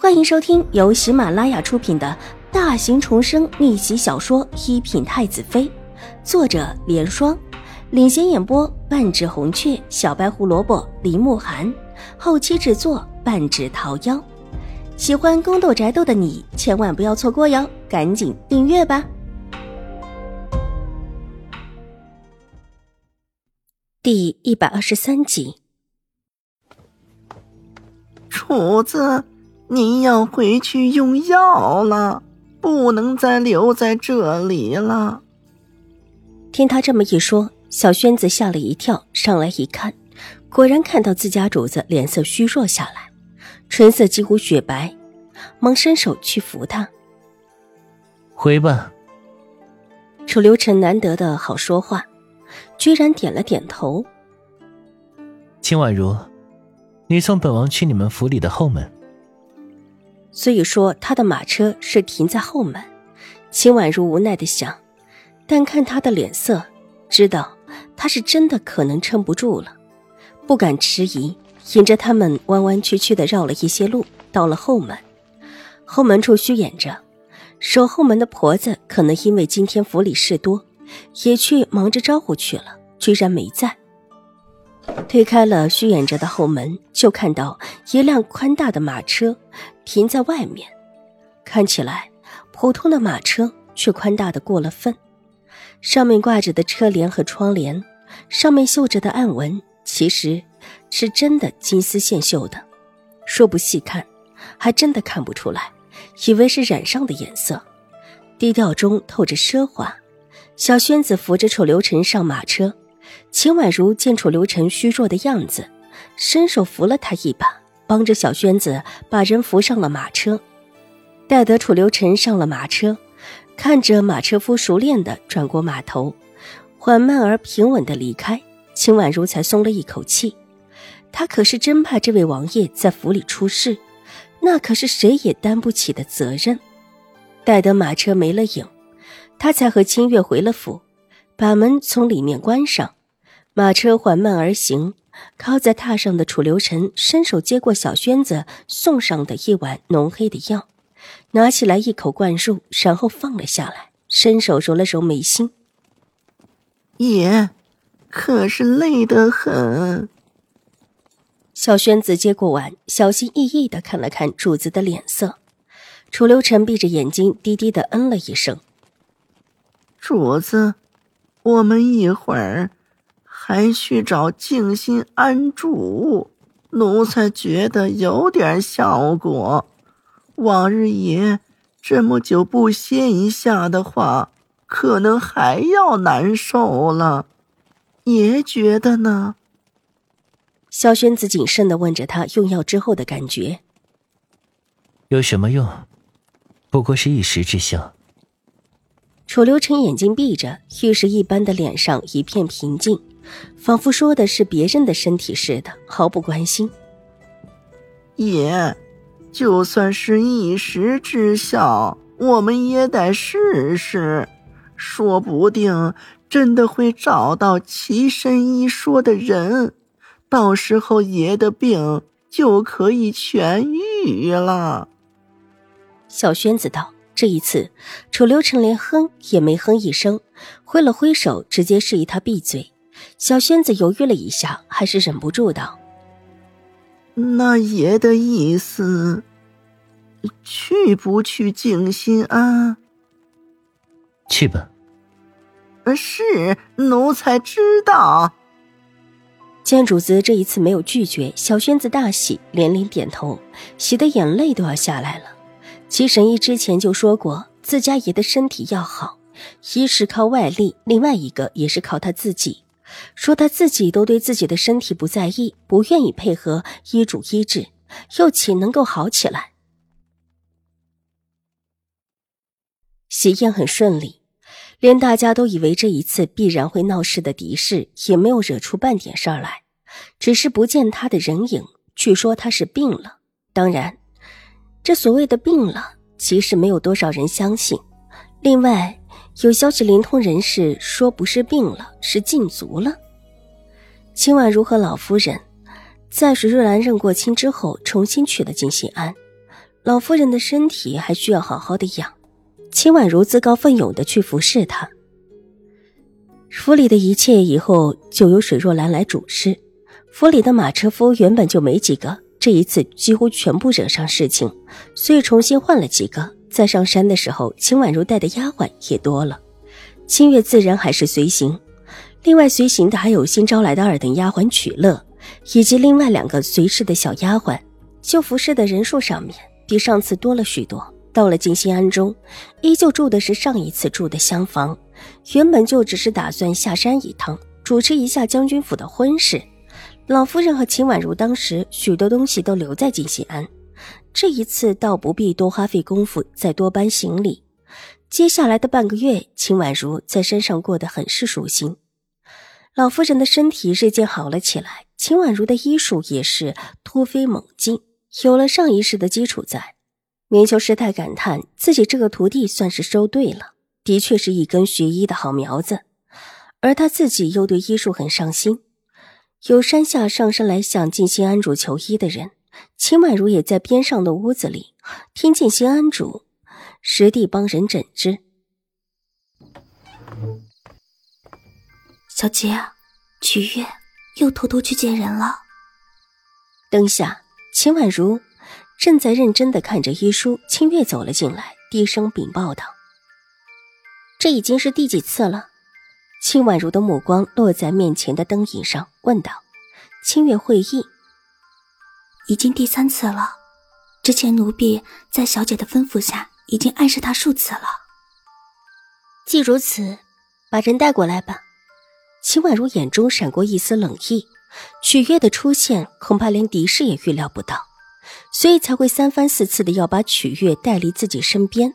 欢迎收听由喜马拉雅出品的大型重生逆袭小说《一品太子妃》，作者：莲霜，领衔演播：半指红雀、小白胡萝卜、林慕寒，后期制作：半指桃夭。喜欢宫斗宅斗的你千万不要错过哟，赶紧订阅吧！第一百二十三集，厨子。你要回去用药了，不能再留在这里了。听他这么一说，小轩子吓了一跳，上来一看，果然看到自家主子脸色虚弱下来，唇色几乎雪白，忙伸手去扶他。回吧。楚留臣难得的好说话，居然点了点头。秦婉如，你送本王去你们府里的后门。所以说，他的马车是停在后门。秦婉如无奈的想，但看他的脸色，知道他是真的可能撑不住了，不敢迟疑，引着他们弯弯曲曲的绕了一些路，到了后门。后门处虚掩着，守后门的婆子可能因为今天府里事多，也去忙着招呼去了，居然没在。推开了虚掩着的后门，就看到一辆宽大的马车。停在外面，看起来普通的马车，却宽大的过了分。上面挂着的车帘和窗帘，上面绣着的暗纹，其实是真的金丝线绣的。说不细看，还真的看不出来，以为是染上的颜色。低调中透着奢华。小轩子扶着楚留臣上马车，秦婉如见楚留臣虚弱的样子，伸手扶了他一把。帮着小轩子把人扶上了马车，待得楚留臣上了马车，看着马车夫熟练的转过马头，缓慢而平稳的离开，秦婉如才松了一口气。他可是真怕这位王爷在府里出事，那可是谁也担不起的责任。待得马车没了影，他才和清月回了府，把门从里面关上，马车缓慢而行。靠在榻上的楚留臣伸手接过小轩子送上的一碗浓黑的药，拿起来一口灌入，然后放了下来，伸手揉了揉眉心。爷，可是累得很。小轩子接过碗，小心翼翼的看了看主子的脸色。楚留臣闭着眼睛，低低的嗯了一声：“主子，我们一会儿。”还去找静心安住，奴才觉得有点效果。往日爷这么久不歇一下的话，可能还要难受了。爷觉得呢？萧宣子谨慎的问着他用药之后的感觉。有什么用？不过是一时之效。楚留臣眼睛闭着，玉石一般的脸上一片平静。仿佛说的是别人的身体似的，毫不关心。爷，就算是一时之效，我们也得试试，说不定真的会找到奇身医说的人，到时候爷的病就可以痊愈了。小轩子道：“这一次，楚留臣连哼也没哼一声，挥了挥手，直接示意他闭嘴。”小轩子犹豫了一下，还是忍不住道：“那爷的意思，去不去静心庵？去吧。”“是，奴才知道。”见主子这一次没有拒绝，小轩子大喜，连连点头，喜得眼泪都要下来了。齐神医之前就说过，自家爷的身体要好，一是靠外力，另外一个也是靠他自己。说他自己都对自己的身体不在意，不愿意配合医嘱医治，又岂能够好起来？喜宴很顺利，连大家都以为这一次必然会闹事的狄氏也没有惹出半点事儿来，只是不见他的人影。据说他是病了，当然，这所谓的病了，其实没有多少人相信。另外。有消息灵通人士说，不是病了，是禁足了。秦婉如和老夫人在水若兰认过亲之后，重新去了金心庵。老夫人的身体还需要好好的养。秦婉如自告奋勇的去服侍他。府里的一切以后就由水若兰来主事。府里的马车夫原本就没几个，这一次几乎全部惹上事情，所以重新换了几个。在上山的时候，秦婉如带的丫鬟也多了，清月自然还是随行。另外随行的还有新招来的二等丫鬟曲乐，以及另外两个随侍的小丫鬟。就服侍的人数上面，比上次多了许多。到了静心庵中，依旧住的是上一次住的厢房。原本就只是打算下山一趟，主持一下将军府的婚事。老夫人和秦婉如当时许多东西都留在静心庵，这一次倒不必多花费功夫再多搬行李。接下来的半个月，秦婉如在山上过得很是舒心。老夫人的身体日渐好了起来，秦婉如的医术也是突飞猛进，有了上一世的基础在。明秋师太感叹自己这个徒弟算是收对了，的确是一根学医的好苗子，而他自己又对医术很上心。有山下上山来向静心庵主求医的人，秦婉如也在边上的屋子里听见新安主实地帮人诊治。小姐，曲月又偷偷去见人了。灯下，秦婉如。正在认真的看着医书，清月走了进来，低声禀报道：“这已经是第几次了？”秦婉如的目光落在面前的灯影上，问道：“清月会意，已经第三次了。之前奴婢在小姐的吩咐下，已经暗示她数次了。既如此，把人带过来吧。”秦婉如眼中闪过一丝冷意，曲月的出现，恐怕连狄氏也预料不到。所以才会三番四次的要把曲月带离自己身边，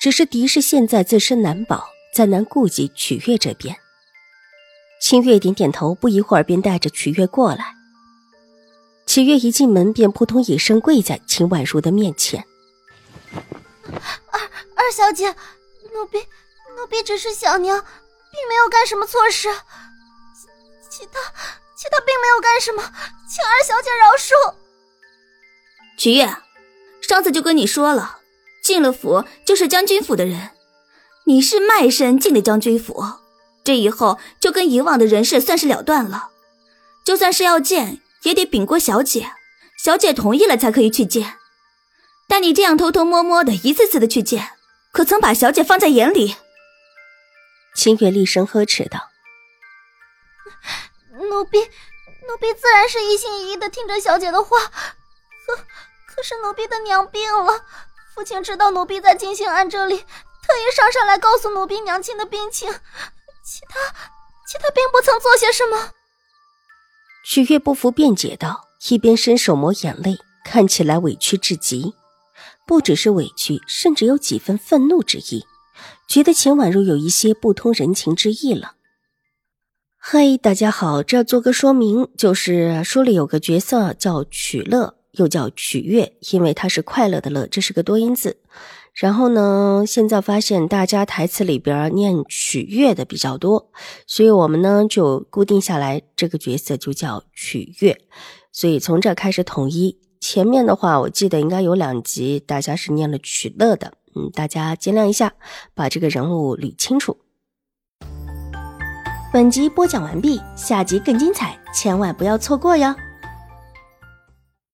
只是狄氏现在自身难保，再难顾及曲月这边。清月点点头，不一会儿便带着曲月过来。曲月一进门便扑通一声跪在秦婉如的面前：“二二小姐，奴婢奴婢只是小娘，并没有干什么错事，其他其他并没有干什么，请二小姐饶恕。”曲月，上次就跟你说了，进了府就是将军府的人，你是卖身进的将军府，这以后就跟以往的人事算是了断了。就算是要见，也得禀过小姐，小姐同意了才可以去见。但你这样偷偷摸摸的，一次次的去见，可曾把小姐放在眼里？清月厉声呵斥道：“奴婢，奴婢自然是一心一意的听着小姐的话，可……”可是奴婢的娘病了，父亲知道奴婢在金星庵这里，特意上山来告诉奴婢娘亲的病情，其他其他并不曾做些什么。许月不服辩解道，一边伸手抹眼泪，看起来委屈至极，不只是委屈，甚至有几分愤怒之意，觉得秦婉如有一些不通人情之意了。嗨，大家好，这做个说明，就是书里有个角色叫曲乐。又叫取悦，因为它是快乐的乐，这是个多音字。然后呢，现在发现大家台词里边念取悦的比较多，所以我们呢就固定下来，这个角色就叫取悦。所以从这开始统一。前面的话，我记得应该有两集大家是念了取乐的，嗯，大家见谅一下，把这个人物捋清楚。本集播讲完毕，下集更精彩，千万不要错过哟。